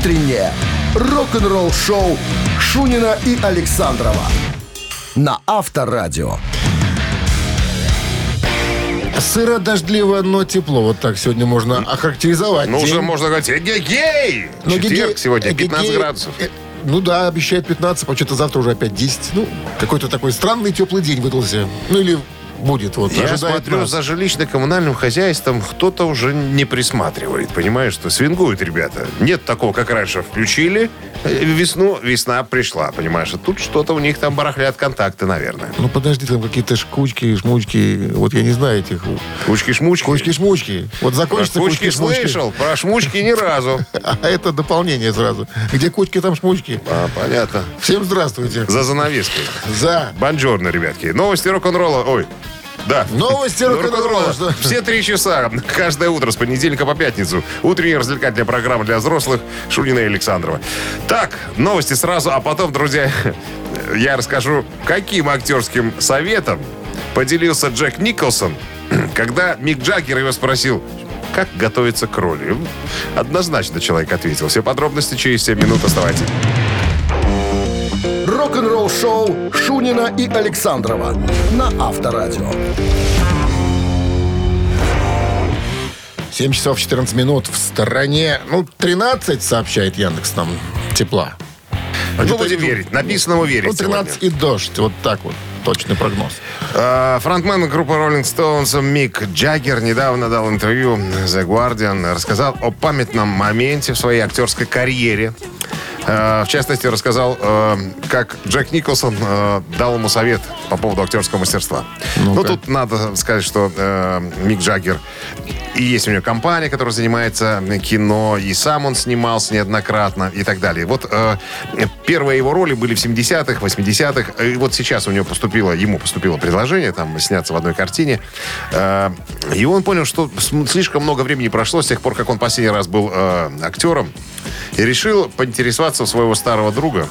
утреннее рок-н-ролл-шоу Шунина и Александрова на Авторадио. Сыро, дождливо, но тепло. Вот так сегодня можно охарактеризовать. Ну, уже день. можно говорить, эгегей! Ну, Четверг сегодня, 15 гиге- градусов. э, Ну да, обещает 15, почему-то завтра уже опять 10. Ну, какой-то такой странный теплый день выдался. Ну или будет. Вот, Я смотрю, нас. за жилищно-коммунальным хозяйством кто-то уже не присматривает. Понимаешь, что свингуют ребята. Нет такого, как раньше. Включили э, весну, весна пришла, понимаешь. А тут что-то у них там барахлят контакты, наверное. Ну подожди, там какие-то шкучки, шмучки. Вот я не знаю этих. Кучки-шмучки. Кучки-шмучки. Вот Про закончится кучки кучки-шмучки. слышал, про шмучки ни разу. А это дополнение сразу. Где кучки, там шмучки. А, понятно. Всем здравствуйте. За занавеской. За. Бонжорно, ребятки. Новости рок-н-ролла. Ой, да. Новости рок-н-ролла. что- Все три часа. Каждое утро с понедельника по пятницу. Утренняя развлекательная программа для взрослых Шунина и Александрова. Так, новости сразу, а потом, друзья, я расскажу, каким актерским советом поделился Джек Николсон, когда Мик Джаггер его спросил, как готовиться к роли. Однозначно человек ответил. Все подробности через 7 минут. Оставайтесь. Рок-н-ролл-шоу Шунина и Александрова на Авторадио. 7 часов 14 минут в стороне. Ну, 13, сообщает Яндекс нам, тепла. Ну, Где-то, будем верить. Написанному верить Ну, 13 сегодня. и дождь. Вот так вот. Точный прогноз. А, Фронтмен группы Rolling Stones Мик Джаггер недавно дал интервью The Guardian, рассказал о памятном моменте в своей актерской карьере. А, В частности, рассказал, э, как Джек Николсон э, дал ему совет по поводу актерского мастерства. Ну, Ну-ка. тут надо сказать, что э, Мик Джаггер и есть у него компания, которая занимается кино, и сам он снимался неоднократно и так далее. Вот э, первые его роли были в 70-х, 80-х. И вот сейчас у него поступило, ему поступило предложение там сняться в одной картине. Э, и он понял, что слишком много времени прошло с тех пор, как он последний раз был э, актером. И решил поинтересоваться у своего старого друга,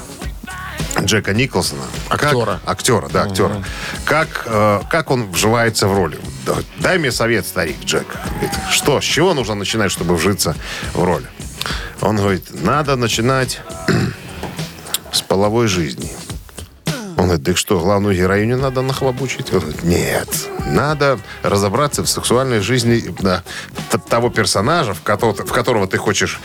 Джека Николсона. Как- Актера. актера, да, актера. Как, э, как он вживается в роли? Да, Дай мне совет, старик Джек. Говорит, что, с чего нужно начинать, чтобы вжиться в роль? Он говорит, надо начинать с половой жизни. Он говорит, так что, главную героиню надо нахлобучить? Он говорит, нет, надо разобраться в сексуальной жизни да, того персонажа, в которого, в которого ты хочешь,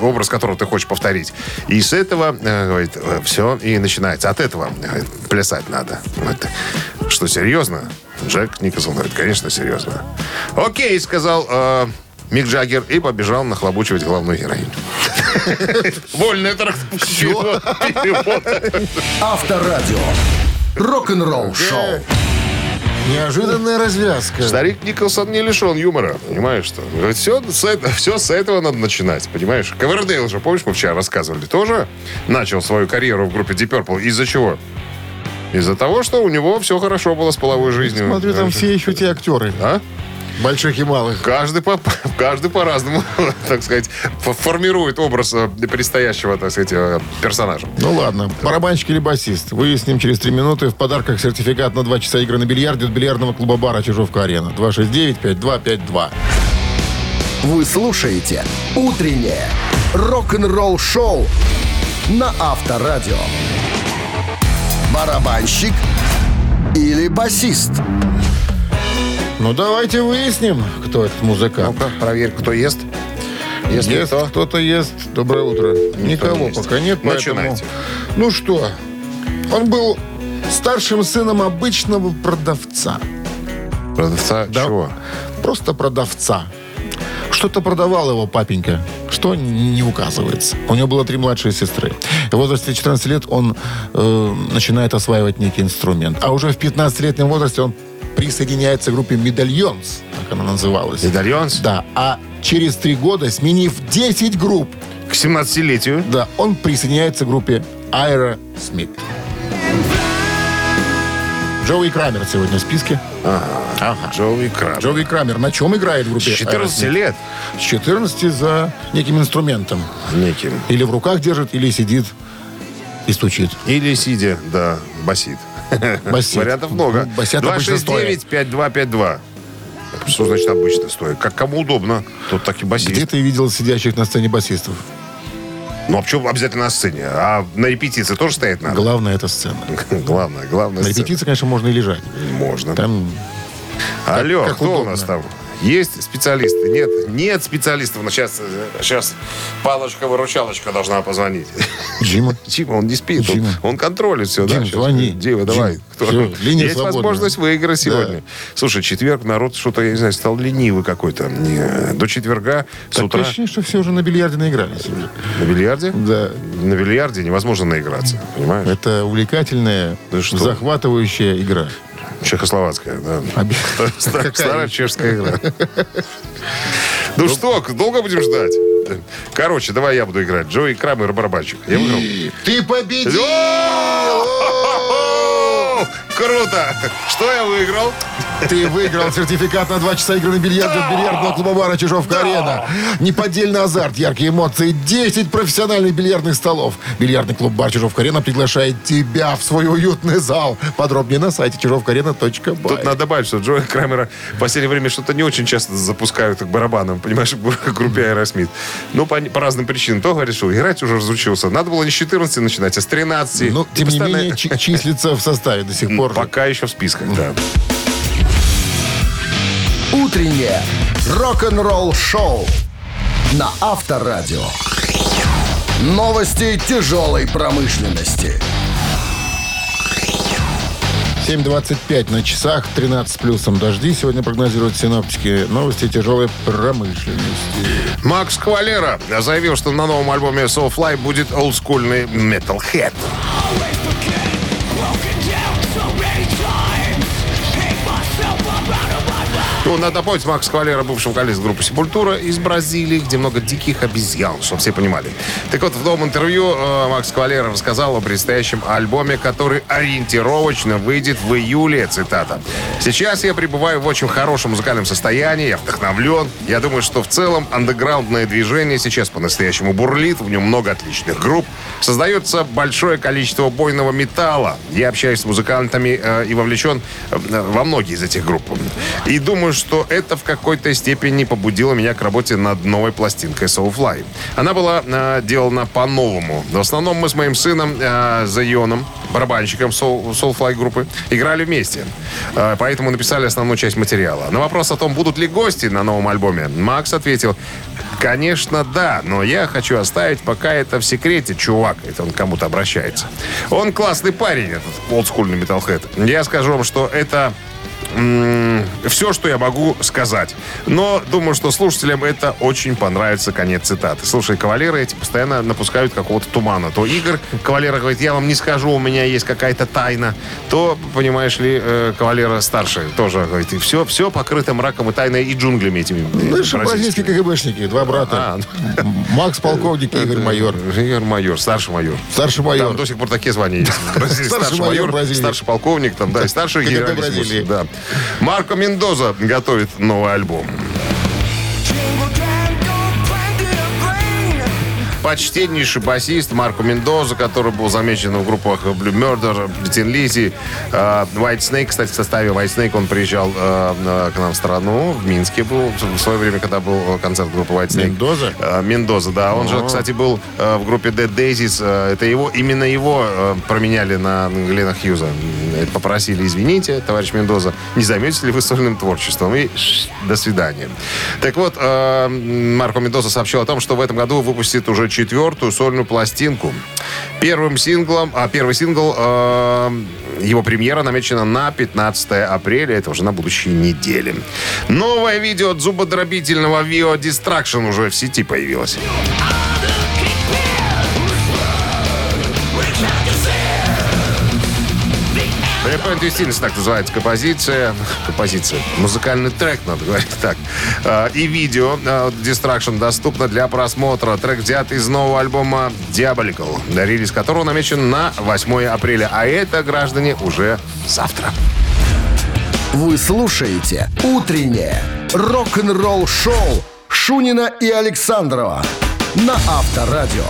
образ которого ты хочешь повторить. И с этого, э, говорит, все и начинается. От этого говорит, плясать надо. Говорит, что, серьезно? Джек Николсон говорит, конечно, серьезно. Окей, сказал э, Мик Джаггер и побежал нахлобучивать главную героиню. Вольная трактовка. Авторадио. Рок-н-ролл-шоу. Неожиданная развязка. Старик Николсон не лишен юмора, понимаешь что? Все с, это- все с этого надо начинать, понимаешь? Ковердейл же, помнишь, мы вчера рассказывали, тоже начал свою карьеру в группе Deep Purple. Из-за чего? Из-за того, что у него все хорошо было с половой жизнью. Смотрю, там все еще те актеры. А? Больших и малых. Каждый, по, каждый по-разному, так сказать, фо- формирует образ э, предстоящего, так сказать, э, персонажа. Ну ладно, барабанщик или басист. Выясним через три минуты. В подарках сертификат на два часа игры на бильярде от бильярдного клуба бара «Чижовка-арена». 269-5252. Вы слушаете «Утреннее рок-н-ролл-шоу» на Авторадио. Барабанщик или басист? Ну давайте выясним, кто этот музыкант. Ну-ка, проверь, кто ест. Если Ест, кто, кто-то ест. Доброе утро. Никого не пока нет, поэтому... Начинайте. Ну что, он был старшим сыном обычного продавца. продавца Да. чего? Просто продавца. Что-то продавал его папенька, что не указывается. У него было три младшие сестры. В возрасте 14 лет он э, начинает осваивать некий инструмент. А уже в 15-летнем возрасте он присоединяется к группе «Медальонс», как она называлась. Медальонс? Да, а через три года, сменив 10 групп, К 17-летию. да, он присоединяется к группе Айра Смит. Джоуи Крамер сегодня в списке. Ага. Джоуи Краб. Джоуи Крамер на чем играет в группе С 14 Aerosmith? лет. С 14 за неким инструментом. Неким. Или в руках держит, или сидит и стучит. Или сидя, да, басит. Басит. Вариантов много. Ну, басят обычно стоя. 269-5252. Что значит обычно стоит? Как кому удобно, тут так и басит. Где ты видел сидящих на сцене басистов? Ну, а почему обязательно на сцене? А на репетиции тоже стоять надо? Главное это сцена. Главное, главное. На репетиции, конечно, можно и лежать. Можно. Там Алло, кто у нас там? Есть специалисты? Нет, нет специалистов. Но сейчас, сейчас палочка-выручалочка должна позвонить. Джима. Дима, он не спит, он, Дима. он контролит все. Дим, да, звони. Дима, давай. Дим, Кто? всё, линия Есть свободная. возможность выиграть сегодня. Слушай, четверг народ что-то, я не знаю, стал ленивый какой-то. До четверга с Так утра ощущение, что все уже на бильярде наигрались уже. на бильярде. Да. На бильярде невозможно наиграться, понимаешь? Это увлекательная, Да захватывающая игра. Чехословацкая, да. Старая чешская игра. Ну что, долго будем ждать? Короче, давай я буду играть. Джои Крамер барабанщик. Я выиграл. Ты победил! Круто! Что я выиграл? Ты выиграл сертификат на два часа игры на бильярде от бильярдного клуба бара Чижовка-Арена. Неподдельный азарт, яркие эмоции, 10 профессиональных бильярдных столов. Бильярдный клуб бар Чижовка-Арена приглашает тебя в свой уютный зал. Подробнее на сайте чижовкаарена.бай. Тут надо добавить, что Джоя Крамера в последнее время что-то не очень часто запускают к барабанам, понимаешь, в группе Аэросмит. Ну, по, по разным причинам. То что играть уже разучился. Надо было не с 14 начинать, а с 13. Ну, тем не менее, чи- числится в составе до сих пор. Пока еще в списках, да. Утреннее рок-н-ролл-шоу на Авторадио. Новости тяжелой промышленности. 7.25 на часах, 13 плюсом дожди. Сегодня прогнозируют синоптики новости тяжелой промышленности. Макс Кавалера заявил, что на новом альбоме Soulfly будет олдскульный Metalhead. Надо напомнить, Макс Кавалера, бывший вокалист группы Сепультура из Бразилии, где много диких обезьян, чтобы все понимали. Так вот, в новом интервью э, Макс Кавалера рассказал о предстоящем альбоме, который ориентировочно выйдет в июле, цитата. «Сейчас я пребываю в очень хорошем музыкальном состоянии, я вдохновлен. Я думаю, что в целом андеграундное движение сейчас по-настоящему бурлит, в нем много отличных групп. Создается большое количество бойного металла. Я общаюсь с музыкантами э, и вовлечен э, во многие из этих групп. И думаю, что это в какой-то степени побудило меня к работе над новой пластинкой Soulfly. Она была э, делана по-новому. В основном мы с моим сыном э, Зайоном, барабанщиком Soul, Soulfly группы, играли вместе. Э, поэтому написали основную часть материала. На вопрос о том, будут ли гости на новом альбоме, Макс ответил, Конечно, да, но я хочу оставить пока это в секрете, чувак. Это он кому-то обращается. Он классный парень, этот олдскульный металлхед. Я скажу вам, что это все, что я могу сказать. Но думаю, что слушателям это очень понравится. Конец цитаты. Слушай, кавалеры эти постоянно напускают какого-то тумана. То Игорь кавалера говорит, я вам не скажу, у меня есть какая-то тайна. То, понимаешь ли, э, кавалера старший тоже говорит, и все, все покрыто мраком и тайной и джунглями этими. э, Ну, бразильские. КГБшники, два брата. А, Макс полковник, Игорь майор. Игорь майор, старший майор. Старший майор. Там до сих пор такие звания есть. Старший майор старший полковник, там, да, и старший. Бразилии. Да. Марко Мендоза готовит новый альбом. Почтеннейший басист Марко Мендоза, который был замечен в группах Blue Murder, Tin Lizzy, э, White Snake. Кстати, в составе White Snake он приезжал э, к нам в страну. В Минске был в свое время, когда был концерт группы White Snake. Мендоза? Э, Мендоза, да. Он же, кстати, был в группе Dead Daisies. Это его, именно его променяли на Глена Хьюза. Попросили, извините, товарищ Мендоза, не займетесь ли вы сольным творчеством? И ш- до свидания. Так вот, Марко Мендоза сообщил о том, что в этом году выпустит уже четвертую сольную пластинку. Первым синглом, а первый сингл, э, его премьера намечена на 15 апреля, это уже на будущей неделе. Новое видео от зубодробительного Vio Distraction уже в сети появилось. Repent with Stillness, так называется композиция. Композиция. Музыкальный трек, надо говорить так. А, И видео а, Distraction доступно для просмотра. Трек взят из нового альбома Diabolical, релиз которого намечен на 8 апреля. А это, граждане, уже завтра. Вы слушаете «Утреннее рок-н-ролл-шоу» Шунина и Александрова на Авторадио.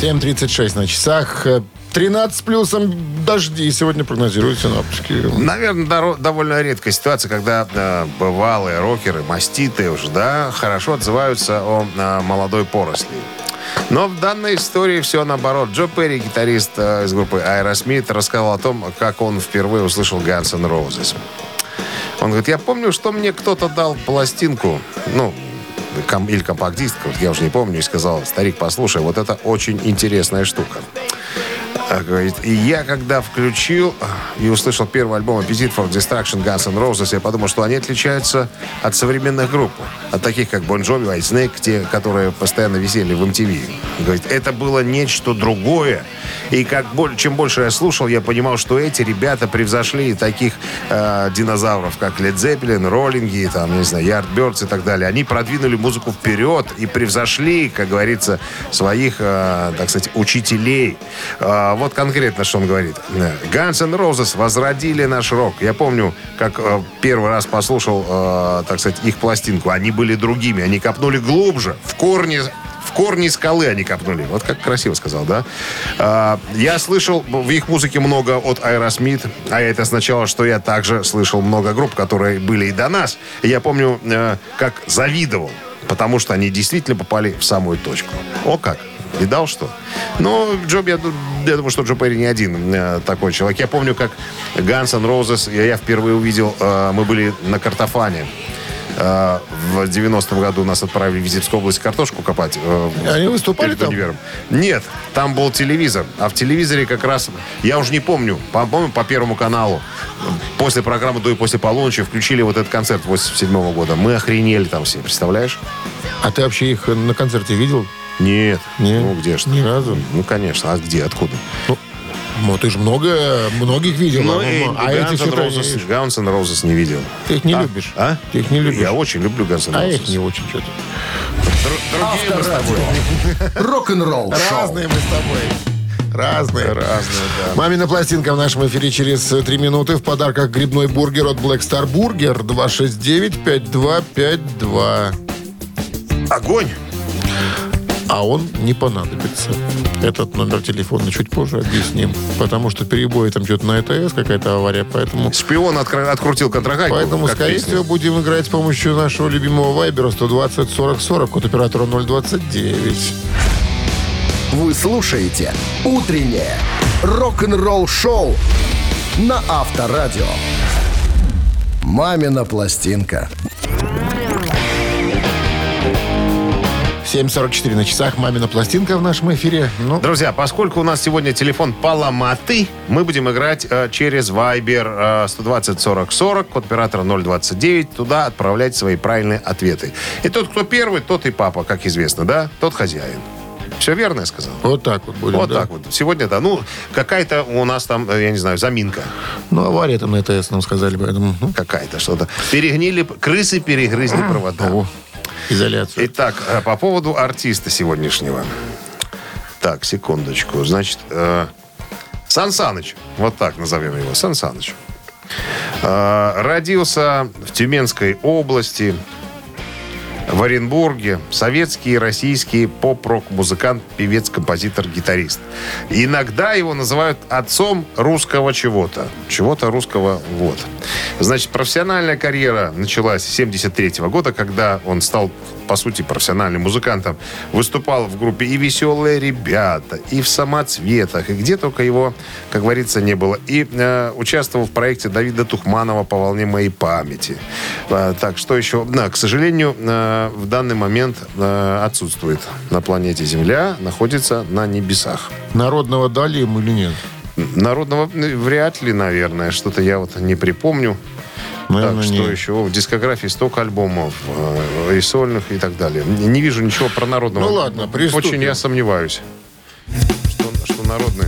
7.36 на часах. Э, 13 с плюсом дожди сегодня прогнозируют синоптики. Наверное, доро- довольно редкая ситуация, когда э, бывалые рокеры, маститы уже, да, хорошо отзываются о э, молодой поросли. Но в данной истории все наоборот. Джо Перри, гитарист э, из группы Aerosmith, рассказал о том, как он впервые услышал Guns N' Roses. Он говорит, я помню, что мне кто-то дал пластинку, ну, ком- или компакт-диск, я уже не помню, и сказал, старик, послушай, вот это очень интересная штука. А, говорит, и я когда включил а, и услышал первый альбом Appetite for Destruction Guns N' Roses, я подумал, что они отличаются от современных групп. От таких, как Bon Jovi, White Snake, те, которые постоянно висели в MTV. Говорит, это было нечто другое. И как, чем больше я слушал, я понимал, что эти ребята превзошли таких э, динозавров, как Led Zeppelin, Роллинги, там, не знаю, Yardbirds и так далее. Они продвинули музыку вперед и превзошли, как говорится, своих, э, так сказать, учителей. Э, вот конкретно, что он говорит. Guns N' Roses возродили наш рок. Я помню, как э, первый раз послушал, э, так сказать, их пластинку. Они были другими. Они копнули глубже, в корни в корни скалы они копнули. Вот как красиво сказал, да? А, я слышал в их музыке много от Aerosmith, а это означало, что я также слышал много групп, которые были и до нас. Я помню, э, как завидовал, потому что они действительно попали в самую точку. О как! Видал что? Ну, Джо, я, я думаю, что Джо Перри не один э, такой человек. Я помню, как Guns N' Roses, я, я впервые увидел, э, мы были на картофане. Э, в 90-м году нас отправили в Витебскую область картошку копать. э, Они выступали там? универом. Нет, там был телевизор. А в телевизоре как раз, я уже не помню, по-моему, по Первому каналу, после программы «До и после полуночи» включили вот этот концерт 87 года. Мы охренели там все, представляешь? А ты вообще их на концерте видел? Нет. Нет. Ну, где ж ты? Ни разу? Ну, конечно. А где? Откуда? Ну, ты же много, многих видел. Ну, а, и а Guns этих N' что-то не. Guns N' Roses не видел. Ты их не А? любишь? А? Ты их не любишь? Я очень люблю Guns N' А их не очень что-то. Другие мы с тобой. Рок-н-ролл шоу. Разные мы с тобой. Разные. Разные, да. Мамина пластинка в нашем эфире через э, три минуты. В подарках грибной бургер от Black Star Burger 269-5252. Огонь! А он не понадобится. Этот номер телефона чуть позже объясним. Потому что перебои там что-то на ЭТС, какая-то авария. Поэтому, Шпион откро- открутил контрагайку. поэтому скорее песня. всего, будем играть с помощью нашего любимого вайбера 120 40 40 от оператора 029. Вы слушаете «Утреннее рок-н-ролл-шоу» на Авторадио. «Мамина пластинка». 7.44 на часах. Мамина пластинка в нашем эфире. Ну, Друзья, поскольку у нас сегодня телефон поломатый, мы будем играть э, через Viber э, 120 40 40, код оператора 029. Туда отправлять свои правильные ответы. И тот, кто первый, тот и папа, как известно, да? Тот хозяин. Все верно я сказал? вот так вот будем. Вот да. так вот. Сегодня, да. Ну, какая-то у нас там, э, я не знаю, заминка. Ну, авария там на ЭТС нам сказали, поэтому... ну, Какая-то что-то. Перегнили, крысы перегрызли провода. О, изоляцию. Итак, э, по поводу артиста сегодняшнего. Так, секундочку. Значит, э, Сан Саныч. Вот так назовем его. Сан Саныч. Э, родился в Тюменской области, в Оренбурге. Советский и российский поп-рок-музыкант, певец, композитор, гитарист. Иногда его называют отцом русского чего-то. Чего-то русского вот. Значит, профессиональная карьера началась с 73 года, когда он стал, по сути, профессиональным музыкантом. Выступал в группе и «Веселые ребята», и в «Самоцветах», и где только его, как говорится, не было. И э, участвовал в проекте Давида Тухманова «По волне моей памяти». А, так, что еще? Да, к сожалению, э, в данный момент э, отсутствует на планете Земля, находится на небесах. Народного дали ему или нет? Народного э, вряд ли, наверное. Что-то я вот не припомню. Наверное, так, что нет. еще? В дискографии столько альбомов э, и сольных и так далее. Не не вижу ничего про народного. Ну ладно, приступим. Очень я сомневаюсь, что, что народный.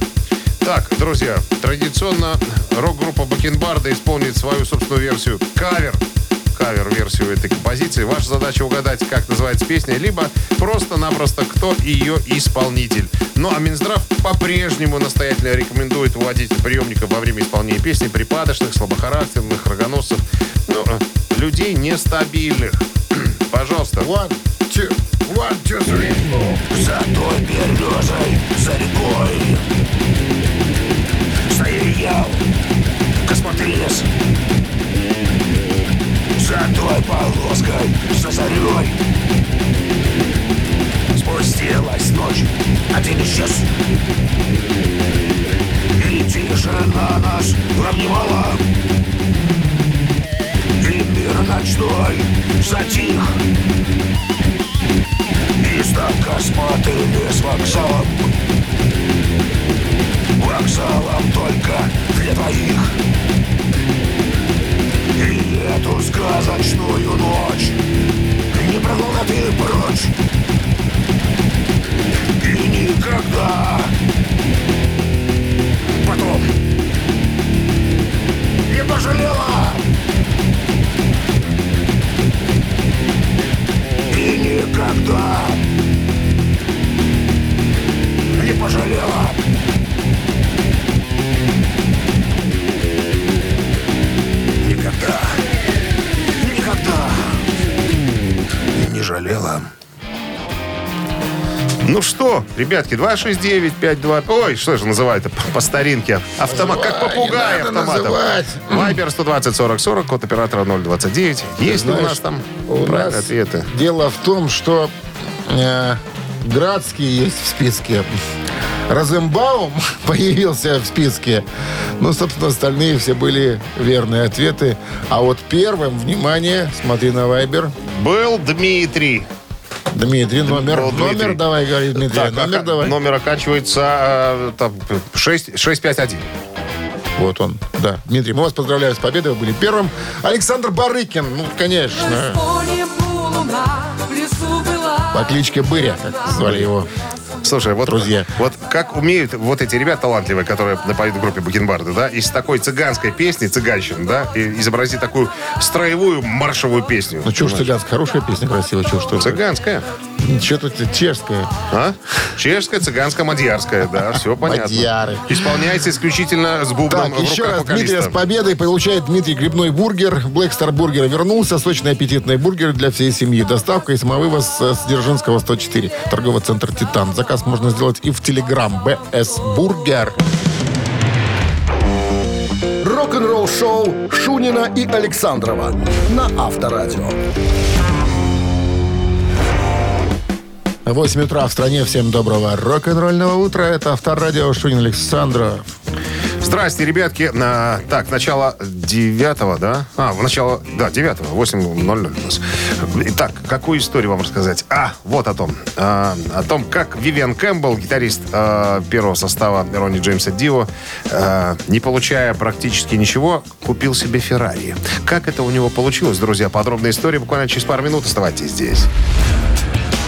Так, друзья, традиционно рок-группа Бакенбарда исполнит свою собственную версию кавер кавер-версию этой композиции. Ваша задача угадать, как называется песня, либо просто-напросто, кто ее исполнитель. Ну а Минздрав по-прежнему настоятельно рекомендует уводить приемника во время исполнения песни припадочных, слабохарактерных, рогоносцев, ну, э, людей нестабильных. Пожалуйста. One, two, one, two, three. За топер лежей, за рекой. Стоял, космотрелец. За той полоской, за зарей Спустилась ночь, один исчез. И тишина нас обнимала. И мир ночной затих. И стал косматыми с вокзалом Вокзалом только для двоих эту сказочную ночь. Не прогнала ты прочь. И никогда. Потом. Не пожалела. И никогда. Не пожалела не жалела. Ну что, ребятки, 269-52... Ой, что же называют по, по старинке? Автомат, как попугай автоматом. Вайбер 120-40-40, код оператора 029. Есть ли у Знаешь, нас там у нас ответы? Дело в том, что э, Градский есть в списке. Розенбаум появился в списке. Ну, собственно, остальные все были верные ответы. А вот первым, внимание, смотри на Вайбер. Был Дмитрий. Дмитрий, номер. Был Дмитрий. Номер давай, говори, Дмитрий. Так, номер ока- давай. Номер оканчивается э, там, 6, 651. Вот он, да. Дмитрий, мы вас поздравляем с победой. Вы были первым. Александр Барыкин, ну, конечно. По кличке Быря, как звали его. Слушай, вот, Друзья. вот как умеют вот эти ребята талантливые, которые поют в группе Бакенбарды, да, из такой цыганской песни, цыганщины, да, и изобразить такую строевую маршевую песню. Ну, чушь цыганская, хорошая песня, красивая, чушь что Цыганская. Что тут чешская? А? Чешская, цыганская, мадьярская, да, все понятно. Мадьяры. Исполняется исключительно с бубном Так, в еще раз Дмитрия с победой получает Дмитрий грибной бургер. Black Star Burger вернулся. Сочный аппетитный бургер для всей семьи. Доставка и самовывоз с Дзержинского 104. Торговый центр «Титан». Заказ можно сделать и в Телеграм. BS Burger. Рок-н-ролл шоу Шунина и Александрова на Авторадио. 8 утра в стране. Всем доброго рок-н-ролльного утра. Это Авторадио Шунин Александров. Здрасте, ребятки. На, так, начало девятого, да? А, в начало, да, девятого, 8.00 у. Итак, какую историю вам рассказать? А, вот о том. А, о том, как Вивиан Кэмпбелл, гитарист а, первого состава Ронни Джеймса Дио, а, не получая практически ничего, купил себе Феррари. Как это у него получилось, друзья? Подробная история буквально через пару минут. Оставайтесь здесь.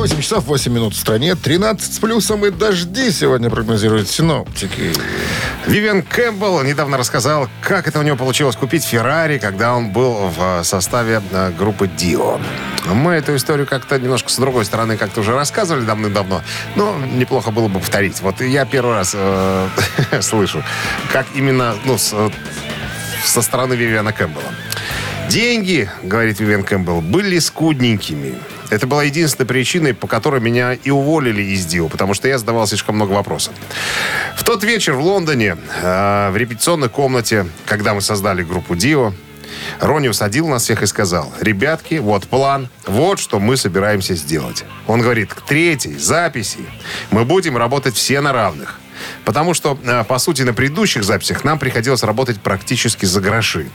8 часов 8 минут в стране. 13 с плюсом и дожди сегодня прогнозируют синоптики. Вивиан Кэмпбелл недавно рассказал, как это у него получилось купить Феррари, когда он был в э, составе э, группы Дио. Мы эту историю как-то немножко с другой стороны как-то уже рассказывали давным-давно, но неплохо было бы повторить. Вот я первый раз э, слышу, как именно ну, с, со стороны Вивиана Кэмпбелла. Деньги, говорит Вивиан Кэмпбелл, были скудненькими. Это была единственная причиной, по которой меня и уволили из Дио, потому что я задавал слишком много вопросов. В тот вечер в Лондоне, э, в репетиционной комнате, когда мы создали группу Дио, Ронни усадил нас всех и сказал, ребятки, вот план, вот что мы собираемся сделать. Он говорит, к третьей записи мы будем работать все на равных. Потому что, э, по сути, на предыдущих записях нам приходилось работать практически за гроши.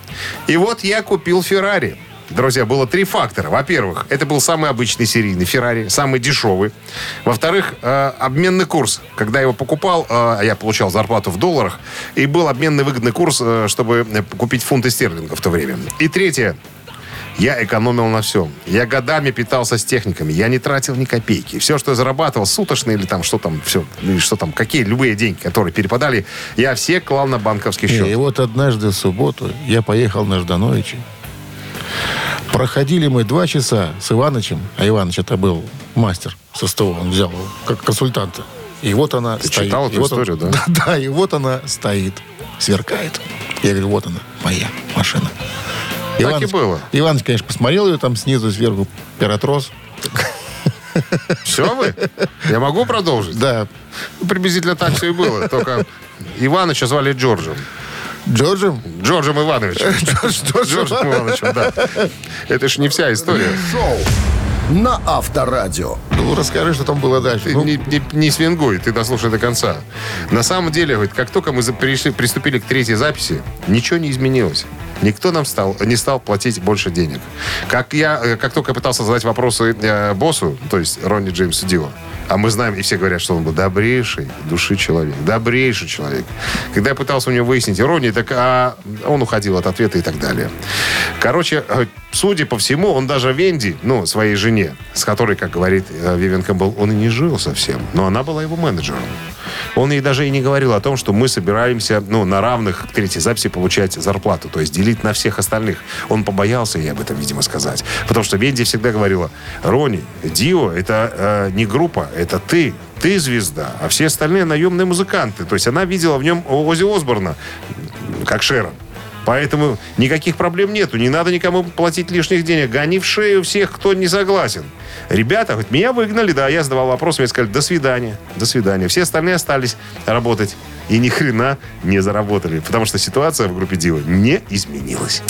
И вот я купил Феррари. Друзья, было три фактора. Во-первых, это был самый обычный серийный Феррари, самый дешевый. Во-вторых, э, обменный курс. Когда я его покупал, э, я получал зарплату в долларах, и был обменный выгодный курс, э, чтобы э, купить фунты стерлингов в то время. И третье, я экономил на всем. Я годами питался с техниками. Я не тратил ни копейки. Все, что я зарабатывал, суточные или там что там, все, или что там, какие, любые деньги, которые перепадали, я все клал на банковский счет. И вот однажды в субботу я поехал на Ждановича. Проходили мы два часа с Иванычем, а Иваныч это был мастер со СТО, он взял его как консультанта. И вот она Ты стоит. читал эту вот он- историю, да? Да, да, и вот она стоит, сверкает. Я говорю, вот она, моя машина. Так и было. Иван, конечно, посмотрел ее там снизу, сверху, пиратрос. Все вы? Я могу продолжить? Да. Ну, Приблизительно так все и было. Только Иваныча звали Джорджем. Джорджем? Джорджем Ивановичем. Джорджем Ивановичем, да. Это ж не вся история. Шоу на Авторадио. Ну, расскажи, что там было дальше. Ну, не, не, не свингуй, ты дослушай до конца. На самом деле, говорит, как только мы пришли, приступили к третьей записи, ничего не изменилось. Никто нам стал, не стал платить больше денег. Как я, э, как только я пытался задать вопросы э, боссу, то есть Ронни Джеймсу Дио, а мы знаем, и все говорят, что он был добрейший души человек, добрейший человек. Когда я пытался у него выяснить иронию, так а он уходил от ответа и так далее. Короче, э, судя по всему, он даже Венди, ну, своей жене, с которой, как говорит э, Вивен Кэмпбелл, он и не жил совсем, но она была его менеджером. Он ей даже и не говорил о том, что мы собираемся, ну, на равных к третьей записи получать зарплату, то есть делить на всех остальных. Он побоялся ей об этом, видимо, сказать. Потому что Венди всегда говорила, Рони, Дио, это э, не группа, это ты. Ты звезда, а все остальные наемные музыканты. То есть она видела в нем Ози Осборна, как Шерон. Поэтому никаких проблем нету. Не надо никому платить лишних денег. Гони в шею всех, кто не согласен. Ребята, говорит, меня выгнали, да, я задавал вопрос, мне сказали, до свидания, до свидания. Все остальные остались работать. И ни хрена не заработали. Потому что ситуация в группе Дива не изменилась.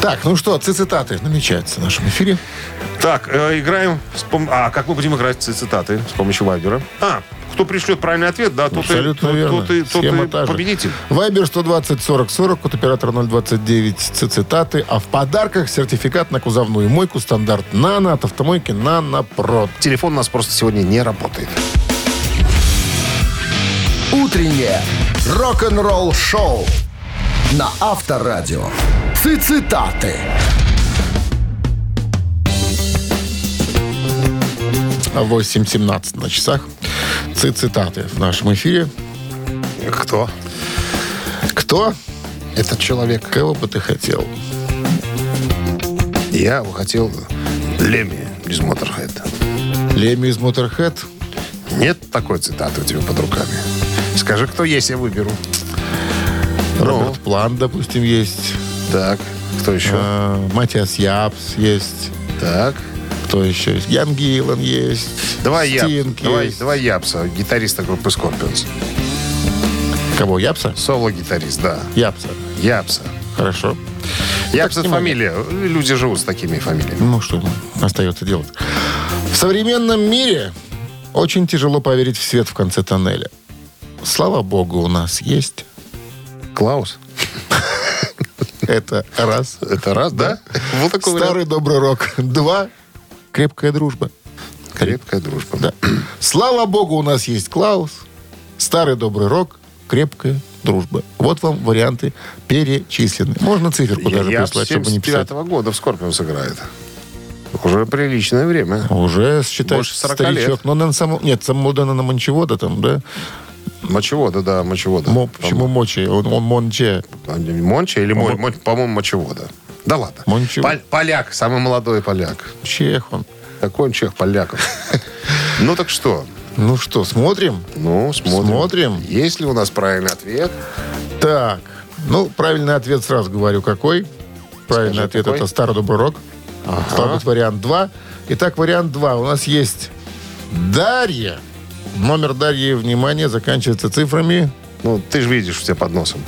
Так, ну что, цитаты намечаются в нашем эфире. Так, э, играем. с пом- А, как мы будем играть ци- цитаты? С помощью Вайбера. А, кто пришлет правильный ответ, да, тот, и, Абсолютно тот, верно. тот и- тот Схема и та же. победитель. Вайбер 120 40 40, код оператора 029, цитаты. А в подарках сертификат на кузовную мойку стандарт «Нано» от автомойки «Нано Про». Телефон у нас просто сегодня не работает. Утреннее рок-н-ролл-шоу на Авторадио. Цитаты. 8.17 на часах. Ци- Цитаты в нашем эфире. Кто? Кто? Этот человек. Кого бы ты хотел? Я бы хотел Леми из Motorhead. Леми из Motorhead? Нет такой цитаты у тебя под руками. Скажи, кто есть, я выберу. Роберт План, допустим, есть. Так, кто еще? А, Матиас Япс есть. Так. Кто еще есть? Ян Гиллан есть. Давай я. Стинг Давай, есть. давай Япса, гитариста группы Scorpions. Кого? Япса? Соло-гитарист, да. Япса. Япса. Хорошо. Япс это снимай. фамилия. Люди живут с такими фамилиями. Ну, что остается делать? В современном мире очень тяжело поверить в свет в конце тоннеля. Слава богу, у нас есть. Клаус. Это раз. Это раз, да? Вот такой Старый добрый рок. Два. Крепкая дружба. Крепкая дружба. Да. Слава богу, у нас есть Клаус. Старый добрый рок. Крепкая дружба. Вот вам варианты перечислены. Можно циферку даже Я прислать, с чтобы не писать. 79 года в Скорпион играет. Уже приличное время. Уже, считай, Больше 40 старичок. лет. Но, наверное, само... Нет, сам Молдана на Мончевода там, да? Мочевода, да, мочевода. Мо- Почему Мочи? Он, он Монче. Монча или Мон- Мон- по-моему, мочевода. Да ладно. Мончевод. Пол- поляк, самый молодой поляк. Чех он. Какой он чех поляков? Ну так что? Ну что, смотрим? Ну, смотрим. Смотрим. Есть ли у нас правильный ответ? Так. Ну, правильный ответ сразу говорю, какой. Правильный Скажи, ответ какой? это старый добрый рок. Стал быть, вариант 2. Итак, вариант 2. У нас есть Дарья. Номер Дарьи, внимание, заканчивается цифрами. Ну, ты же видишь у тебя под носом.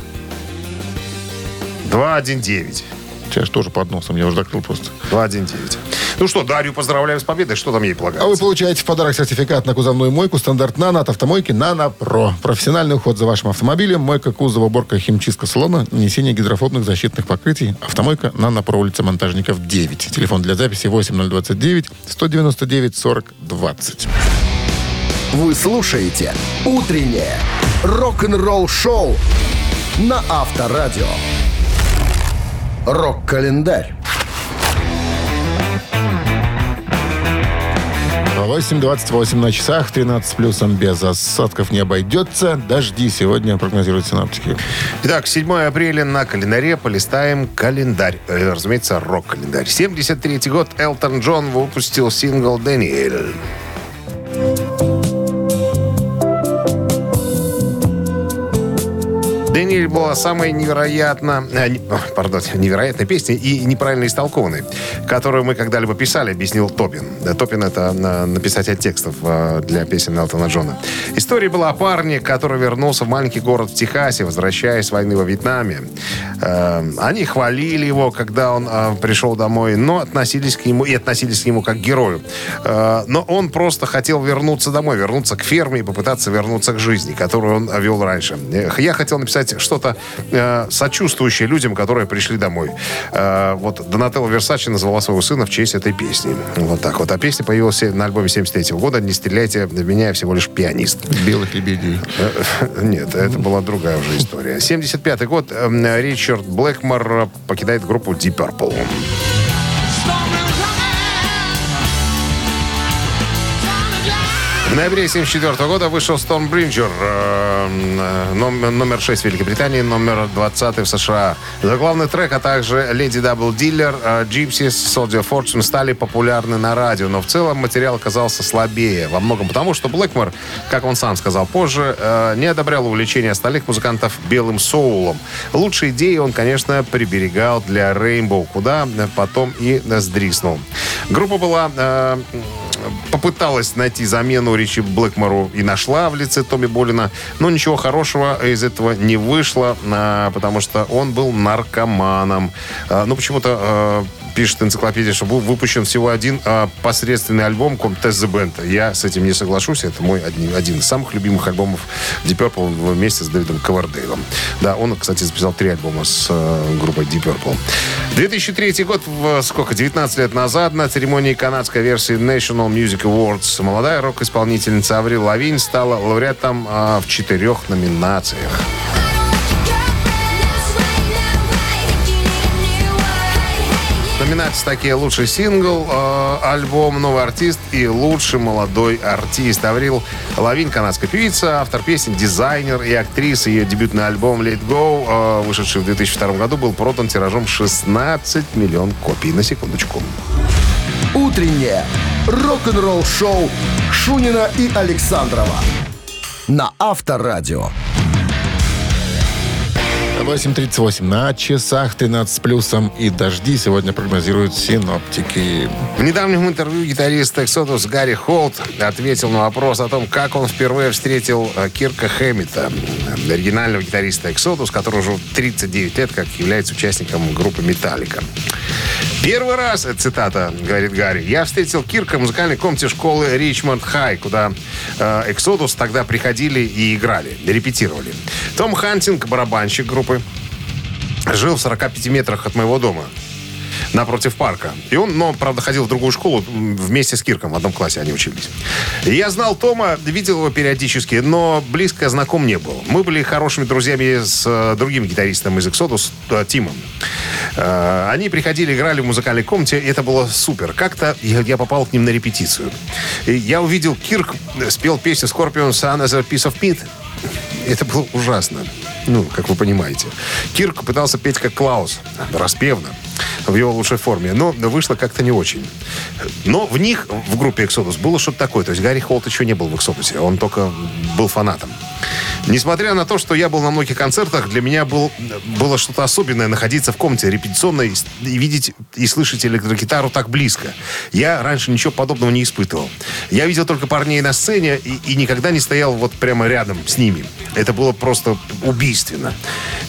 219. Сейчас тоже под носом, я уже закрыл просто. 219. Ну что, Дарью поздравляем с победой. Что там ей А вы полагается? получаете в подарок сертификат на кузовную мойку стандарт «Нано» от автомойки «Нано Про». Профессиональный уход за вашим автомобилем, мойка кузова, уборка, химчистка салона, нанесение гидрофобных защитных покрытий. Автомойка «Нано Про», улица Монтажников, 9. Телефон для записи 8029 199 40 20. Вы слушаете «Утреннее рок-н-ролл-шоу» на Авторадио. Рок-календарь. 8.28 на часах, 13 плюсом без осадков не обойдется. Дожди сегодня прогнозируют синаптики. Итак, 7 апреля на календаре полистаем календарь. Э, Разумеется, рок-календарь. 73 год Элтон Джон выпустил сингл «Дэниэль». Даниэль была самой невероятно... э, не- о, пардон, невероятной песней и неправильно истолкованной, которую мы когда-либо писали, объяснил Топин. Да, Топин — это на- написатель текстов э, для песен Элтона Джона. История была о парне, который вернулся в маленький город в Техасе, возвращаясь с войны во Вьетнаме. Э, Они хвалили его, когда он э, пришел домой, но относились к нему и относились к нему как к герою. Э, Но он просто хотел вернуться домой, вернуться к ферме и попытаться вернуться к жизни, которую он вел раньше. Э, Я хотел написать что-то э, сочувствующее людям, которые пришли домой. Э, Вот Донателло Версачи назвала своего сына в честь этой песни. Вот так вот. А песня появилась на альбоме 73 года «Не стреляйте в меня, я всего лишь пианист». Белых лебедей. Э, Нет, это была другая уже история. 75 год. эм, Ричард Блэкмор э, покидает группу Deep Purple. В ноябре 1974 года вышел Stormbridger, э, э, ном- номер 6 в Великобритании, номер 20 в США. Заглавный трек, а также Lady Double Dealer, Gypsies, Soldier Fortune стали популярны на радио, но в целом материал оказался слабее. Во многом потому, что Блэкмор, как он сам сказал позже, э, не одобрял увлечение остальных музыкантов белым соулом. Лучшие идеи он, конечно, приберегал для Rainbow, куда потом и сдриснул. Группа была э, попыталась найти замену Ричи Блэкмору и нашла в лице Томми Болина, но ничего хорошего из этого не вышло, а, потому что он был наркоманом. А, Ну, почему-то а, пишет энциклопедия, что был выпущен всего один а, посредственный альбом Comtesse the Band. Я с этим не соглашусь. Это мой один, один из самых любимых альбомов Deep Purple вместе с Дэвидом Ковердейлом. Да, он, кстати, записал три альбома с э, группой Deep Purple. 2003 год, в, сколько, 19 лет назад, на церемонии канадской версии National Music Awards молодая рок-исполнительница Аврил Лавинь стала лауреатом а, в четырех номинациях. Номинации такие лучший сингл, э, альбом, новый артист и лучший молодой артист. Аврил Лавин, канадская певица, автор песен, дизайнер и актриса. Ее дебютный альбом Let Go, э, вышедший в 2002 году, был продан тиражом 16 миллион копий. На секундочку. Утреннее рок-н-ролл-шоу Шунина и Александрова на Авторадио. 8.38 на часах 13 с плюсом и дожди сегодня прогнозируют синоптики. В недавнем интервью гитарист Exodus Гарри Холт ответил на вопрос о том, как он впервые встретил э, Кирка Хэммита, оригинального гитариста Exodus, который уже 39 лет как является участником группы Металлика. Первый раз, это цитата, говорит Гарри, я встретил Кирка в музыкальной комнате школы Ричмонд Хай, куда э, Exodus тогда приходили и играли, репетировали. Том Хантинг, барабанщик группы, жил в 45 метрах от моего дома напротив парка. И он, но, правда, ходил в другую школу вместе с Кирком. В одном классе они учились. Я знал Тома, видел его периодически, но близко знаком не был. Мы были хорошими друзьями с э, другим гитаристом из Exodus, э, Тимом. Э, они приходили, играли в музыкальной комнате, и это было супер. Как-то я, попал к ним на репетицию. И я увидел, Кирк спел песню Scorpion Sun as a Piece of Meat. Это было ужасно. Ну, как вы понимаете. Кирк пытался петь как Клаус, распевно, в его лучшей форме, но вышло как-то не очень. Но в них, в группе Exodus, было что-то такое. То есть Гарри Холт еще не был в Exodus, он только был фанатом. Несмотря на то, что я был на многих концертах, для меня был, было что-то особенное находиться в комнате репетиционной и видеть и слышать электрогитару так близко. Я раньше ничего подобного не испытывал. Я видел только парней на сцене и, и никогда не стоял вот прямо рядом с ними. Это было просто убийственно.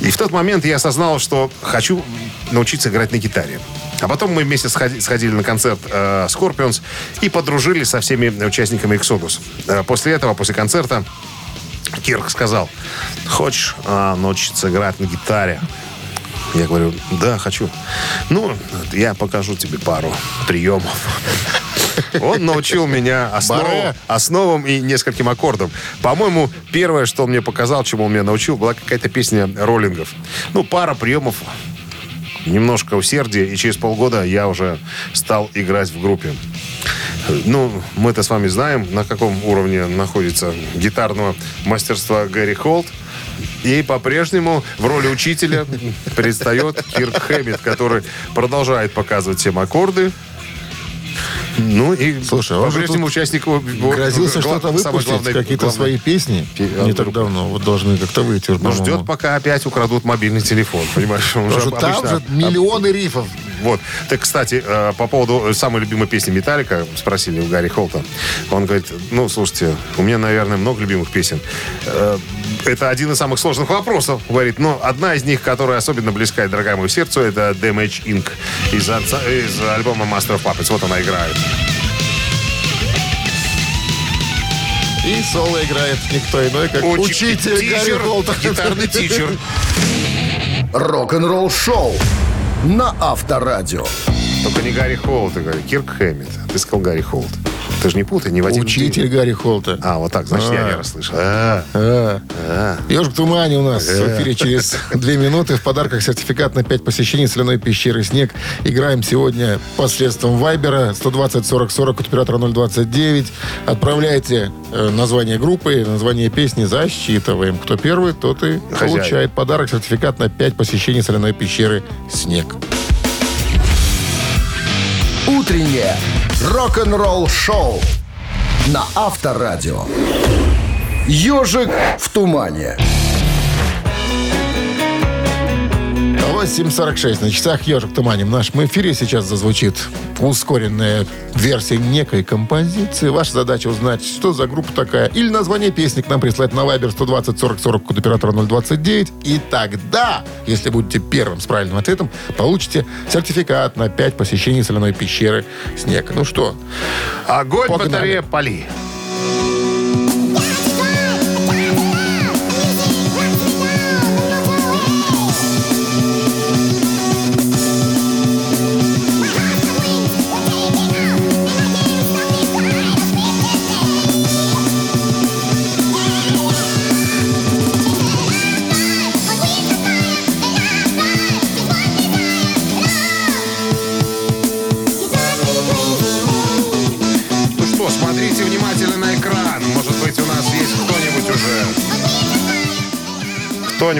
И в тот момент я осознал, что хочу научиться играть на гитаре. А потом мы вместе сходи- сходили на концерт э, Scorpions и подружились со всеми участниками Exodus. Э, после этого, после концерта, Кирк сказал, хочешь а, научиться играть на гитаре? Я говорю, да, хочу. Ну, я покажу тебе пару приемов. Он научил меня основам, Баре. основам и нескольким аккордам. По-моему, первое, что он мне показал, чему он меня научил, была какая-то песня роллингов. Ну, пара приемов, немножко усердия, и через полгода я уже стал играть в группе. Ну, мы-то с вами знаем, на каком уровне находится гитарного мастерства Гэри Холт. И по-прежнему в роли учителя предстает Кирк Хэммит, который продолжает показывать всем аккорды. Ну и Слушай, он же по-прежнему участник... Грозился что-то выпустить, какие-то свои песни. Пе- Не так давно. Вот должны как-то выйти. Но по-моему. ждет, пока опять украдут мобильный телефон, понимаешь? Он Потому же там же миллионы рифов. Вот. Так, кстати, э, по поводу э, самой любимой песни Металлика, спросили у Гарри Холта. Он говорит, ну, слушайте, у меня, наверное, много любимых песен. Это один из самых сложных вопросов, говорит. Но одна из них, которая особенно близка и дорогая моему сердцу, это Damage Inc. из, из альбома Master of Puppets. Вот она играет. И соло играет никто иной, как Учи- учитель Гарри тичер, Холта. Гитарный тичер. Рок-н-ролл шоу на Авторадио. Только не Гарри Холт, а Гарри Кирк Хэммит. Ты сказал Гарри Холт. Ты же не путай, не в один Учитель. Гарри Холта. А, вот так, значит, я А. не расслышал. А, А. а. Ежик в тумане у нас в эфире через две минуты. В подарках сертификат на 5 посещений соляной пещеры «Снег». Играем сегодня посредством Вайбера 120 40 40 от оператора 029. Отправляйте э, название группы, название песни, засчитываем. Кто первый, тот и получает подарок. Сертификат на 5 посещений соляной пещеры «Снег». Утреннее рок-н-ролл шоу на Авторадио. Ежик в тумане. 8.46 на часах «Ежик в тумане». В нашем эфире сейчас зазвучит ускоренная версия некой композиции. Ваша задача узнать, что за группа такая. Или название песни к нам прислать на Viber 120 40 40 код оператора 029. И тогда, если будете первым с правильным ответом, получите сертификат на 5 посещений соляной пещеры «Снег». Ну что, Огонь, Погнали. батарея, пали.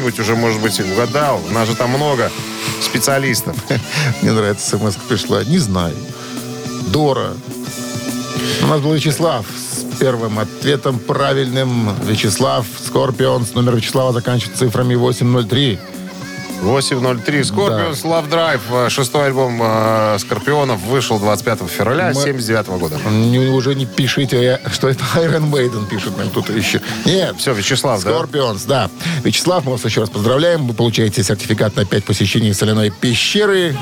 Кто-нибудь уже, может быть, угадал. У нас же там много специалистов. мне нравится смс пришла. Не знаю. Дора. У нас был Вячеслав с первым ответом правильным. Вячеслав, Скорпионс. Номер Вячеслава заканчивается цифрами 803. 8.03. Scorpions Lovedrive. э, Шестой альбом э, Скорпионов вышел 25 февраля Мы- 79 года. Не- уже не пишите, я- что это Iron Maiden пишет нам кто-то еще. Нет. Все, Вячеслав, да? Скорпионс, да. Вячеслав, мы вас еще раз поздравляем. Вы получаете сертификат на 5 посещений соляной пещеры.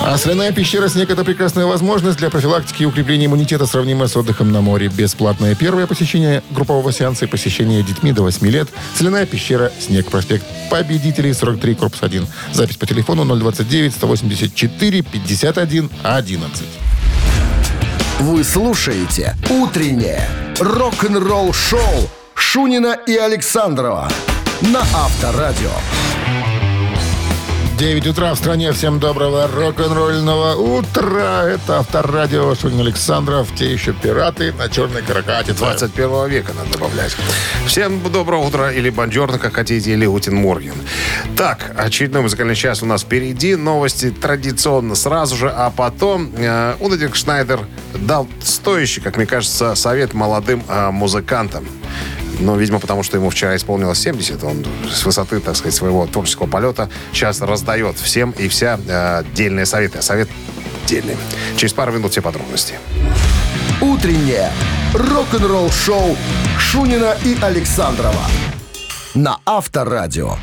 А соляная пещера «Снег» — это прекрасная возможность для профилактики и укрепления иммунитета, сравнимая с отдыхом на море. Бесплатное первое посещение группового сеанса и посещение детьми до 8 лет. Соляная пещера «Снег», проспект Победителей, 43, корпус 1. Запись по телефону 029-184-51-11. Вы слушаете «Утреннее рок-н-ролл шоу» Шунина и Александрова на Авторадио. 9 утра в стране. Всем доброго рок-н-ролльного утра. Это Авторадио Шунин Александров. Те еще пираты на черной каракатице. 21 века надо добавлять. Всем доброго утра или бонжорно, как хотите, или Утин Морген. Так, очередной музыкальный час у нас впереди. Новости традиционно сразу же, а потом э, Удадик Шнайдер дал стоящий, как мне кажется, совет молодым э, музыкантам. Но, видимо, потому что ему вчера исполнилось 70, он с высоты, так сказать, своего творческого полета сейчас раздает всем и вся э, дельные советы. А совет дельный. Через пару минут все подробности. Утреннее рок-н-ролл шоу Шунина и Александрова на Авторадио.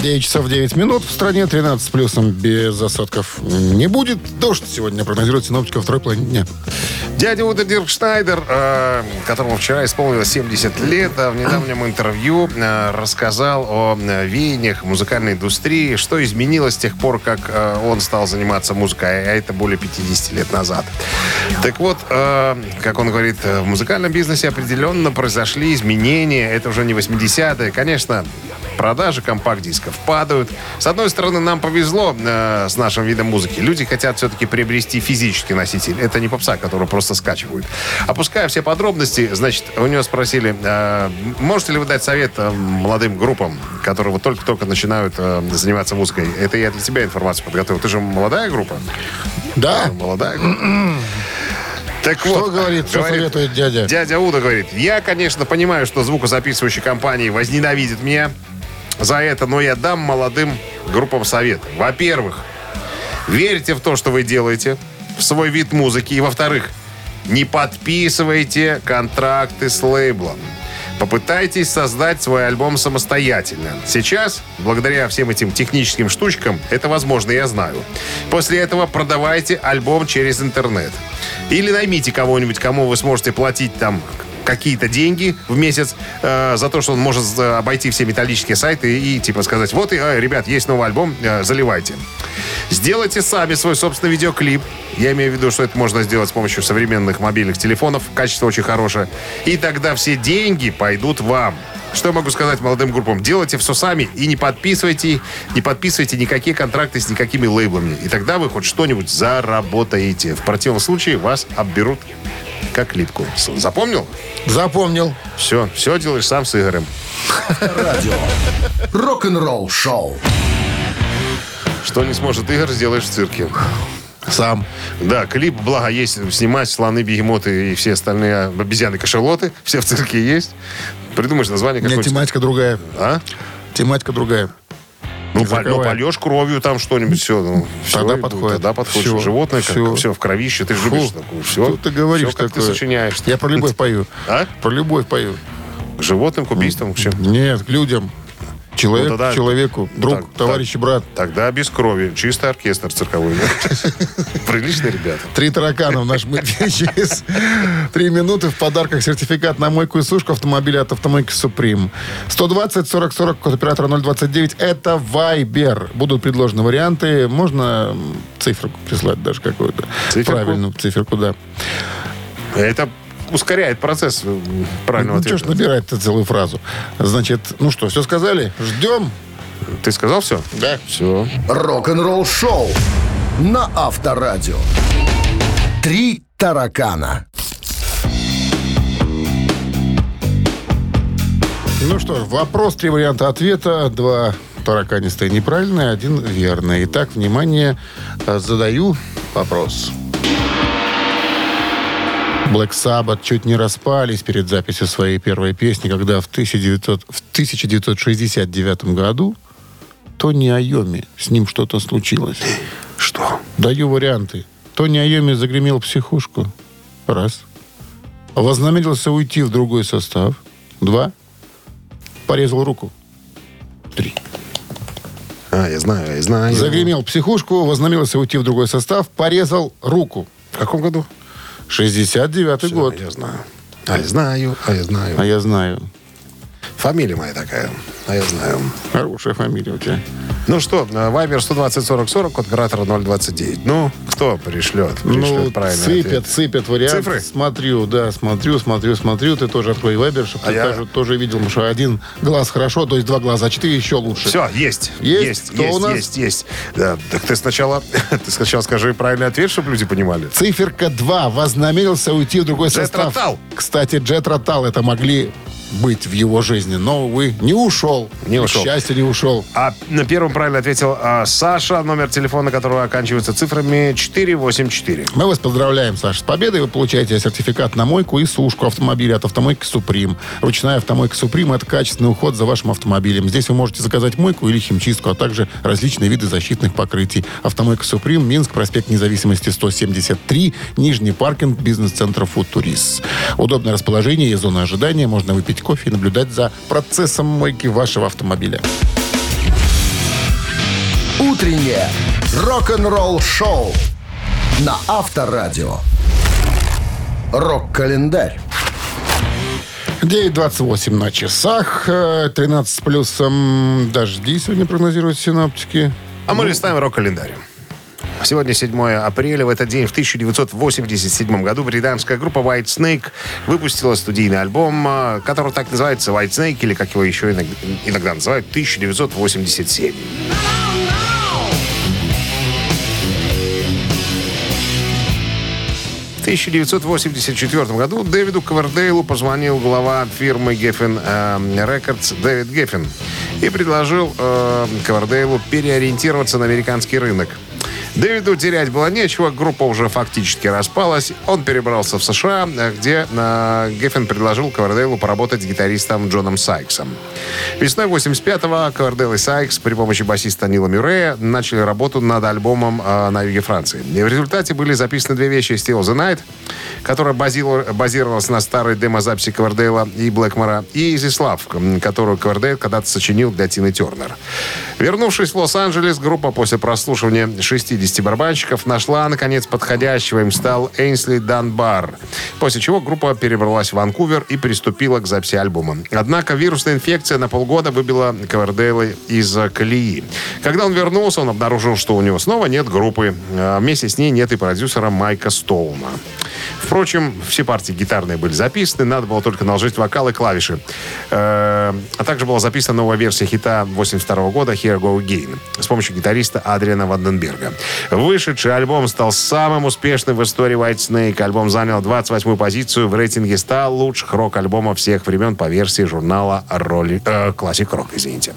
9 часов 9 минут. В стране 13 с плюсом без осадков не будет. Дождь сегодня прогнозирует синоптика второй половине дня. Дядя Уда Дирк Шнайдер, э, которому вчера исполнилось 70 лет, а в недавнем интервью э, рассказал о э, веяниях музыкальной индустрии, что изменилось с тех пор, как он стал заниматься музыкой, а это более 50 лет назад. Так вот, как он говорит, в музыкальном бизнесе определенно произошли изменения. Это уже не 80-е. Конечно, Продажи компакт-дисков падают. С одной стороны, нам повезло э, с нашим видом музыки. Люди хотят все-таки приобрести физический носитель. Это не попса, который просто скачивают. Опуская все подробности, значит, у него спросили, э, можете ли вы дать совет э, молодым группам, которые вот только-только начинают э, заниматься музыкой? Это я для тебя информацию подготовил. Ты же молодая группа? Да? Молодая группа. Так Что вот, говорит, что советует дядя? Дядя Уда говорит, я, конечно, понимаю, что звукозаписывающие компании возненавидят меня за это, но я дам молодым группам совет. Во-первых, верьте в то, что вы делаете, в свой вид музыки. И во-вторых, не подписывайте контракты с лейблом. Попытайтесь создать свой альбом самостоятельно. Сейчас, благодаря всем этим техническим штучкам, это возможно, я знаю. После этого продавайте альбом через интернет. Или наймите кого-нибудь, кому вы сможете платить там какие-то деньги в месяц э, за то, что он может э, обойти все металлические сайты и, типа сказать, вот, э, ребят, есть новый альбом, э, заливайте. Сделайте сами свой собственный видеоклип. Я имею в виду, что это можно сделать с помощью современных мобильных телефонов. Качество очень хорошее. И тогда все деньги пойдут вам. Что я могу сказать молодым группам? Делайте все сами и не подписывайте, не подписывайте никакие контракты с никакими лейблами. И тогда вы хоть что-нибудь заработаете. В противном случае вас обберут как липку. Запомнил? Запомнил. Все, все делаешь сам с Игорем. Радио. Рок-н-ролл шоу. Что не сможет Игорь, сделаешь в цирке. Сам. Да, клип, благо, есть снимать слоны, бегемоты и все остальные обезьяны-кашалоты. Все в цирке есть. Придумаешь название Нет, какое-нибудь. тематика другая. А? Тематика другая. Ну, по- ну, польешь кровью там что-нибудь, все. Ну, Тогда и- подходит. Тогда подходит. Всё, Животное, как, всё. все в кровище. Ты же Фу, любишь такую. Все. Что ты говоришь Все, как такое? ты сочиняешь. Я про любовь пою. А? Про любовь пою. К животным, к убийствам, к чем? Нет, к людям. Человек Ну, тогда- человеку. Друг, Так, товарищ и брат. Тогда без крови. Чистый оркестр цирковой. Приличные ребята. Три таракана в нашем эфире через три минуты. В подарках сертификат на мойку и сушку автомобиля от автомойки «Суприм». 120 40 40, код оператора 029. Это Вайбер. Будут предложены варианты. Можно м, циферку прислать даже какую-то. Правильную циферку, да. Это ускоряет процесс э, правильного Ну, что ж ответа. набирать-то целую фразу? Значит, ну что, все сказали? Ждем. Ты сказал все? Да. Все. Рок-н-ролл шоу на Авторадио. Три таракана. Ну что ж, вопрос, три варианта ответа. Два тараканистые неправильные, один верный. Итак, внимание, э, задаю вопрос. Black Sabbath чуть не распались перед записью своей первой песни, когда в, 1900, в 1969 году Тони Айоми, с ним что-то случилось. Что? Даю варианты. Тони Айоми загремел психушку. Раз. Вознамерился уйти в другой состав. Два. Порезал руку. Три. А, я знаю, я знаю. Загремел психушку, вознамерился уйти в другой состав, порезал руку. В каком году? 69-й Всё, год. Я знаю. А я знаю, а я знаю. А я знаю. Фамилия моя такая. А я знаю. Хорошая фамилия у тебя. Ну что, Вайбер 120 40 40, код оператора 029. Ну, кто пришлет? Ну, Пришлет правильный сыпят, ответ. сыпят варианты. Цифры? Смотрю, да, смотрю, смотрю, смотрю. Ты тоже открой вайбер, чтобы А ты я- тоже, тоже видел, что один глаз хорошо, то есть два глаза, а четыре еще лучше. Все, есть. Есть? Есть, Кто есть, у нас? есть, есть. Да, так ты сначала, ты сначала скажи правильный ответ, чтобы люди понимали. Циферка 2. Вознамерился уйти в другой Джет состав. Ротал. Кстати, Джет Ротал это могли быть в его жизни, но, увы, не ушел. Не ушел. К счастью, не ушел. А на первом правильно ответил а, Саша, номер телефона которого оканчивается цифрами 484. Мы вас поздравляем, Саша, с победой. Вы получаете сертификат на мойку и сушку автомобиля от автомойки «Суприм». Ручная автомойка «Суприм» — это качественный уход за вашим автомобилем. Здесь вы можете заказать мойку или химчистку, а также различные виды защитных покрытий. Автомойка «Суприм», Минск, проспект Независимости, 173, Нижний паркинг, бизнес-центр «Футурис». Удобное расположение и зона ожидания. Можно выпить кофе и наблюдать за процессом мойки вашего автомобиля. Утреннее рок-н-ролл шоу на Авторадио. Рок-календарь. 9.28 на часах, э, 13 с плюсом дожди сегодня прогнозируют синаптики. А мы листаем рок-календарь. Сегодня 7 апреля. В этот день, в 1987 году, британская группа White Snake выпустила студийный альбом, э, который так называется White Snake, или как его еще иногда, называют, 1987. В 1984 году Дэвиду Ковердейлу позвонил глава фирмы Geffen э, Records Дэвид Геффин и предложил э, Ковердейлу переориентироваться на американский рынок. Дэвиду терять было нечего, группа уже фактически распалась. Он перебрался в США, где э, Геффин предложил Ковердейлу поработать с гитаристом Джоном Сайксом. Весной 85-го Ковердейл и Сайкс при помощи басиста Нила Мюррея начали работу над альбомом э, на юге Франции. И в результате были записаны две вещи Still of the Night, которая базировалась на старой демозаписи Ковердейла и Блэкмора, и Love, которую Ковердейл когда-то сочинил для Тины Тернер. Вернувшись в Лос-Анджелес, группа после прослушивания 60 барабанщиков нашла, наконец, подходящего. Им стал Эйнсли Данбар. После чего группа перебралась в Ванкувер и приступила к записи альбома. Однако вирусная инфекция на полгода выбила Ковердейла из колеи. Когда он вернулся, он обнаружил, что у него снова нет группы. А Вместе с ней нет и продюсера Майка Стоуна. Впрочем, все партии гитарные были записаны, надо было только наложить вокал и клавиши. Э, А также была записана новая версия хита 82 года «Here Go Again» с помощью гитариста Адриана Ванденберга. Вышедший альбом стал самым успешным в истории White Snake. Альбом занял 28-ю позицию в рейтинге 100 лучших рок-альбомов всех времен по версии журнала Rolling- э, Classic Rock. Извините.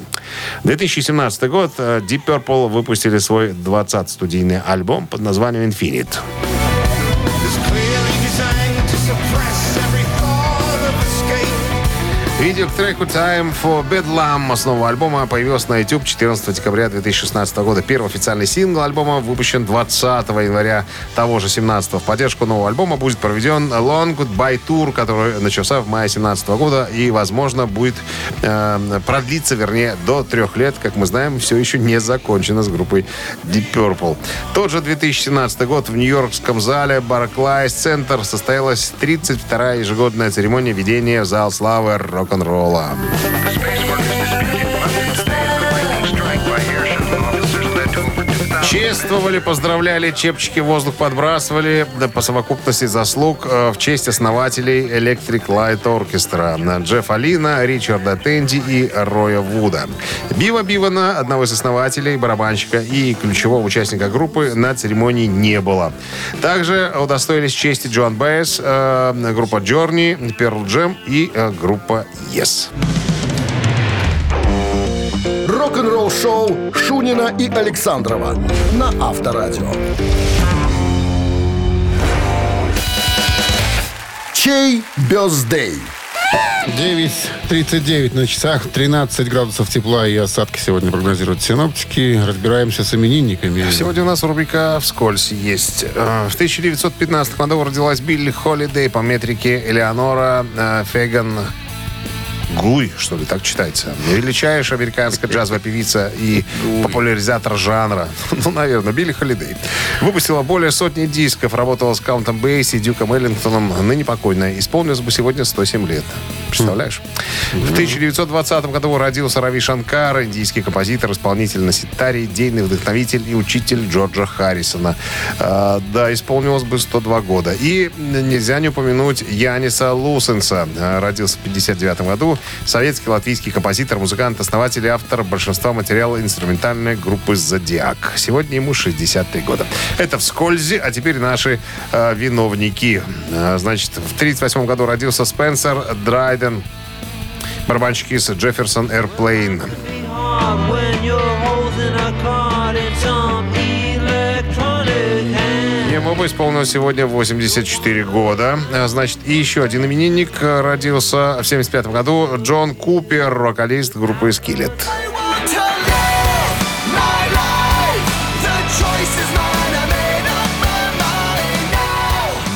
2017 год э, Deep Purple выпустили свой 20-й студийный альбом под названием «Infinite». Видео к треку Time for Bedlam с нового альбома появилось на YouTube 14 декабря 2016 года. Первый официальный сингл альбома выпущен 20 января того же 17 В поддержку нового альбома будет проведен Long Goodbye Tour, который начался в мае 2017 года и, возможно, будет э, продлиться, вернее, до трех лет. Как мы знаем, все еще не закончено с группой Deep Purple. Тот же 2017 год в Нью-Йоркском зале Barclays Center состоялась 32-я ежегодная церемония введения в зал славы рок-н-ролла рок-н-ролла. Чествовали, поздравляли, чепчики в воздух подбрасывали да, по совокупности заслуг э, в честь основателей Electric Light Orchestra Джеффа Лина, Ричарда Тенди и Роя Вуда. Бева Бевана, одного из основателей, барабанщика и ключевого участника группы, на церемонии не было. Также удостоились чести Джоан Баэз, э, группа Journey, Pearl Jam и э, группа Yes. Рок-н-ролл шоу Шунина и Александрова на Авторадио. Чей бездей? 9.39 на часах, 13 градусов тепла и осадки сегодня прогнозируют синоптики. Разбираемся с именинниками. Сегодня у нас рубрика «Вскользь» есть. Э, В 1915 году родилась Билли Холидей по метрике Элеонора э, Феган Гуй, что ли, так читается. Величайшая американская джазовая певица и популяризатор жанра. Ну, наверное, Билли Холидей. Выпустила более сотни дисков, работала с Каунтом Бейси, Дюком Эллингтоном, ныне покойная. Исполнилось бы сегодня 107 лет. Представляешь? В 1920 году родился Рави Шанкар, индийский композитор, исполнитель на ситаре, идейный вдохновитель и учитель Джорджа Харрисона. А, да, исполнилось бы 102 года. И нельзя не упомянуть Яниса Лусенса. А, Родился в 59 году. Советский латвийский композитор, музыкант, основатель и автор большинства материала инструментальной группы «Зодиак». Сегодня ему 63 года. Это вскользь, а теперь наши э, виновники. Значит, в 1938 году родился Спенсер Драйден, барабанщик из Джефферсон Airplane. Ему бы исполнилось сегодня 84 года. А, Значит, и еще один именинник э, родился в 75 году. Джон Купер, вокалист группы «Скиллет».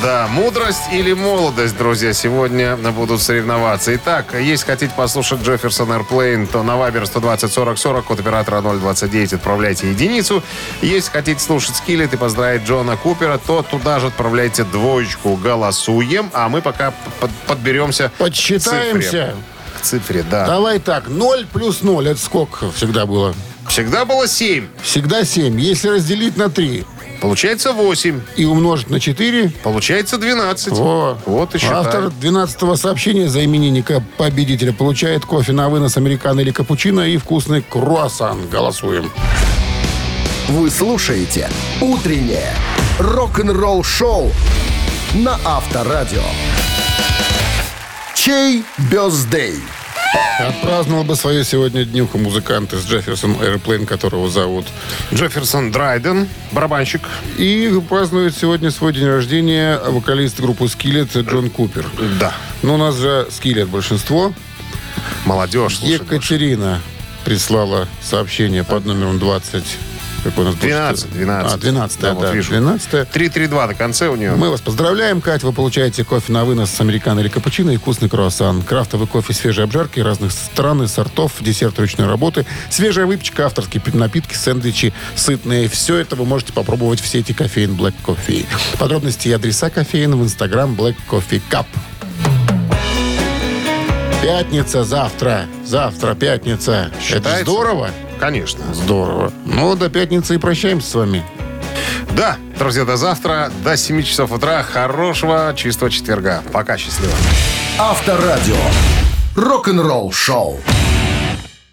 Да, мудрость или молодость, друзья, сегодня будут соревноваться. Итак, если хотите послушать Джефферсон Airplane, то на Вайбер 120 40 40, код оператора 029, отправляйте единицу. Если хотите слушать Скиллет и поздравить Джона Купера, то туда же отправляйте двоечку. Голосуем, а мы пока под- подберемся к Подсчитаемся. цифре. К цифре, да. Давай так, 0 плюс 0, это сколько всегда было? Всегда было 7. Всегда 7. Если разделить на 3, Получается 8. И умножить на 4. Получается 12. Во. Вот и считай. Автор 12-го сообщения за именинника победителя получает кофе на вынос американо или капучино и вкусный круассан. Голосуем. Вы слушаете «Утреннее рок-н-ролл-шоу» на Авторадио. Чей бездей? Отпраздновал бы свою сегодня днюху музыкант из Джефферсон Airplane, которого зовут. Джефферсон Драйден, барабанщик. И празднует сегодня свой день рождения вокалист группы Скиллет Джон Купер. Да. Ну, у нас же Скиллет большинство. Молодежь. слушай, Екатерина прислала сообщение под номером 20. Какой у нас был? 12, 12. А, 12, да, вот вижу. 12. 332 на конце у нее. Мы вас поздравляем, Кать. Вы получаете кофе на вынос с американо или капучино и вкусный круассан. Крафтовый кофе свежей обжарки разных стран и сортов, десерт ручной работы, свежая выпечка, авторские напитки, сэндвичи, сытные. Все это вы можете попробовать в сети кофеин Black Coffee. Подробности и адреса кофеин в инстаграм Black Coffee Cup. Пятница завтра. Завтра пятница. Это Считается? здорово. Конечно. Здорово. Ну, до пятницы и прощаемся с вами. Да, друзья, до завтра, до 7 часов утра. Хорошего чистого четверга. Пока, счастливо. Авторадио. Рок-н-ролл-шоу.